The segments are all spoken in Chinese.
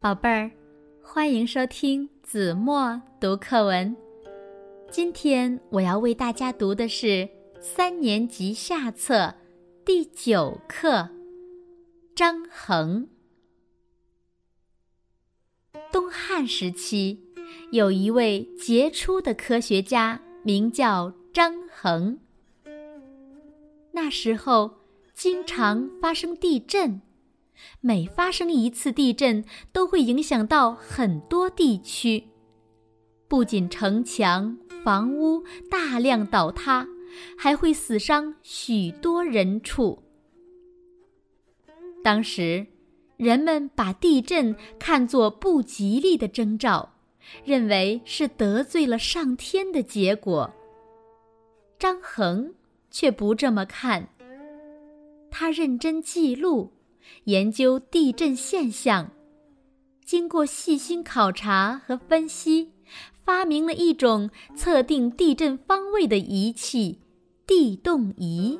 宝贝儿，欢迎收听子墨读课文。今天我要为大家读的是三年级下册第九课《张衡》。东汉时期，有一位杰出的科学家，名叫张衡。那时候，经常发生地震。每发生一次地震，都会影响到很多地区，不仅城墙、房屋大量倒塌，还会死伤许多人畜。当时，人们把地震看作不吉利的征兆，认为是得罪了上天的结果。张衡却不这么看，他认真记录。研究地震现象，经过细心考察和分析，发明了一种测定地震方位的仪器——地动仪。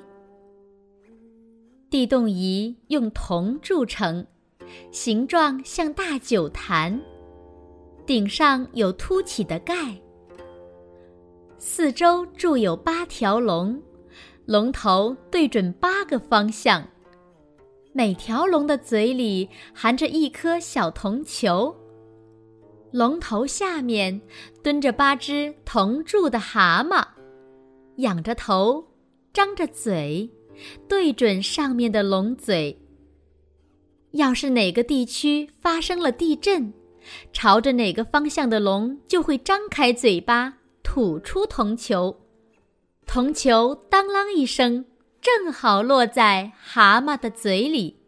地动仪用铜铸成，形状像大酒坛，顶上有凸起的盖，四周铸有八条龙，龙头对准八个方向。每条龙的嘴里含着一颗小铜球，龙头下面蹲着八只铜铸的蛤蟆，仰着头，张着嘴，对准上面的龙嘴。要是哪个地区发生了地震，朝着哪个方向的龙就会张开嘴巴吐出铜球，铜球当啷一声。正好落在蛤蟆的嘴里，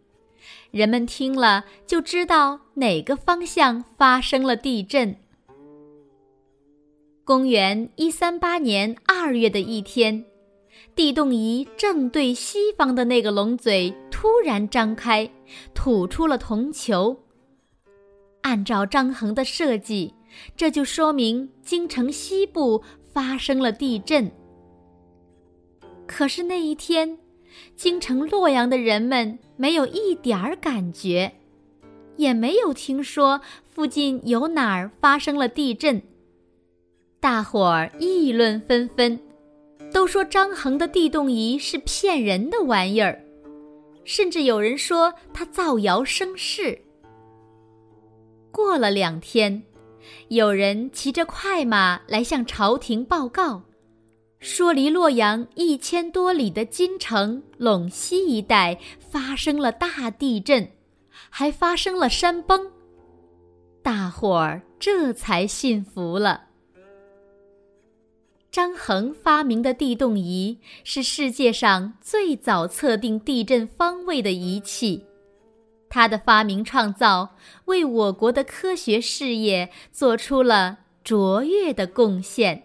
人们听了就知道哪个方向发生了地震。公元一三八年二月的一天，地动仪正对西方的那个龙嘴突然张开，吐出了铜球。按照张衡的设计，这就说明京城西部发生了地震。可是那一天，京城洛阳的人们没有一点儿感觉，也没有听说附近有哪儿发生了地震。大伙儿议论纷纷，都说张衡的地动仪是骗人的玩意儿，甚至有人说他造谣生事。过了两天，有人骑着快马来向朝廷报告。说，离洛阳一千多里的金城陇西一带发生了大地震，还发生了山崩。大伙儿这才信服了。张衡发明的地动仪是世界上最早测定地震方位的仪器，他的发明创造为我国的科学事业做出了卓越的贡献。